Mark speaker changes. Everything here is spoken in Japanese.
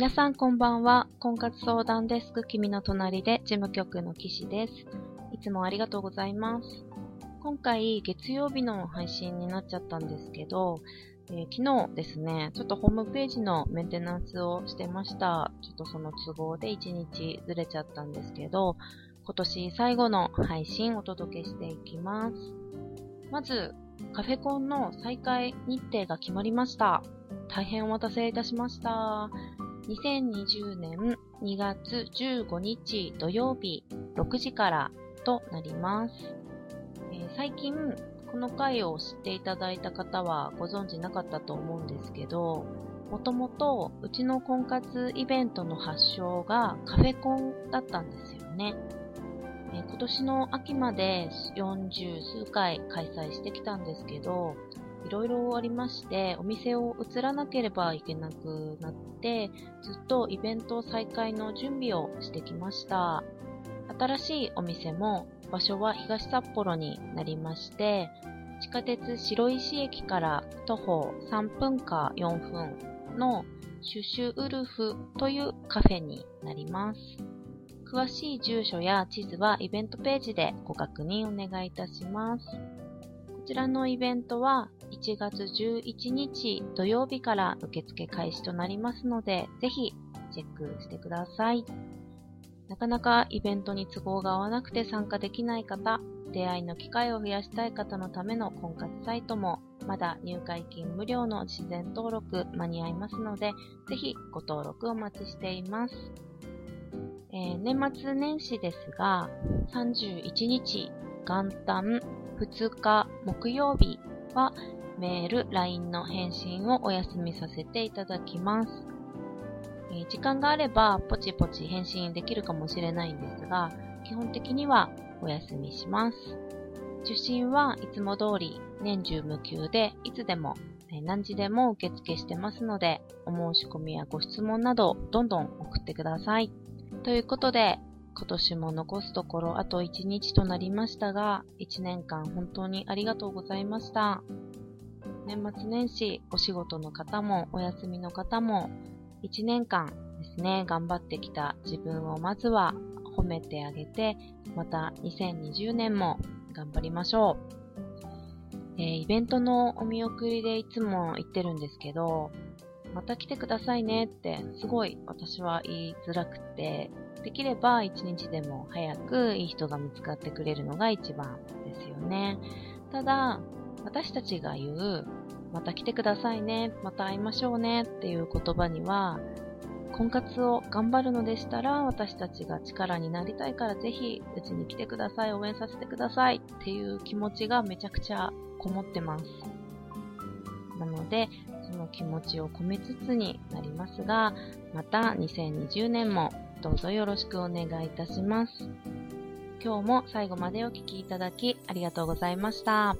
Speaker 1: 皆さんこんばんは。婚活相談デスク君の隣で事務局の岸です。いつもありがとうございます。今回月曜日の配信になっちゃったんですけど、えー、昨日ですね、ちょっとホームページのメンテナンスをしてました。ちょっとその都合で1日ずれちゃったんですけど、今年最後の配信お届けしていきます。まず、カフェコンの再開日程が決まりました。大変お待たせいたしました。2020年2月15日土曜日6時からとなります。えー、最近この回を知っていただいた方はご存知なかったと思うんですけど、もともとうちの婚活イベントの発祥がカフェコンだったんですよね。え、今年の秋まで40数回開催してきたんですけど、いろいろありまして、お店を移らなければいけなくなって、ずっとイベント再開の準備をしてきました。新しいお店も場所は東札幌になりまして、地下鉄白石駅から徒歩3分か4分のシュシュウルフというカフェになります。詳しい住所や地図はイベントページでご確認お願いいたします。こちらのイベントは1月11日土曜日から受付開始となりますので、ぜひチェックしてください。なかなかイベントに都合が合わなくて参加できない方、出会いの機会を増やしたい方のための婚活サイトも、まだ入会金無料の事前登録間に合いますので、ぜひご登録お待ちしています。えー、年末年始ですが、31日元旦2日木曜日はメール、LINE の返信をお休みさせていただきます。え、時間があればポチポチ返信できるかもしれないんですが、基本的にはお休みします。受信はいつも通り年中無休でいつでも何時でも受付してますので、お申し込みやご質問などどんどん送ってください。ということで、今年も残すところあと1日となりましたが、1年間本当にありがとうございました。年末年始、お仕事の方もお休みの方も、1年間ですね、頑張ってきた自分をまずは褒めてあげて、また2020年も頑張りましょう。えー、イベントのお見送りでいつも言ってるんですけど、また来てくださいねってすごい私は言いづらくて、できれば一日でも早くいい人が見つかってくれるのが一番ですよね。ただ、私たちが言う、また来てくださいね、また会いましょうねっていう言葉には、婚活を頑張るのでしたら、私たちが力になりたいからぜひ、うちに来てください、応援させてくださいっていう気持ちがめちゃくちゃこもってます。なので、その気持ちを込めつつになりますが、また2020年もどうぞよろしくお願いいたします。今日も最後までお聴きいただきありがとうございました。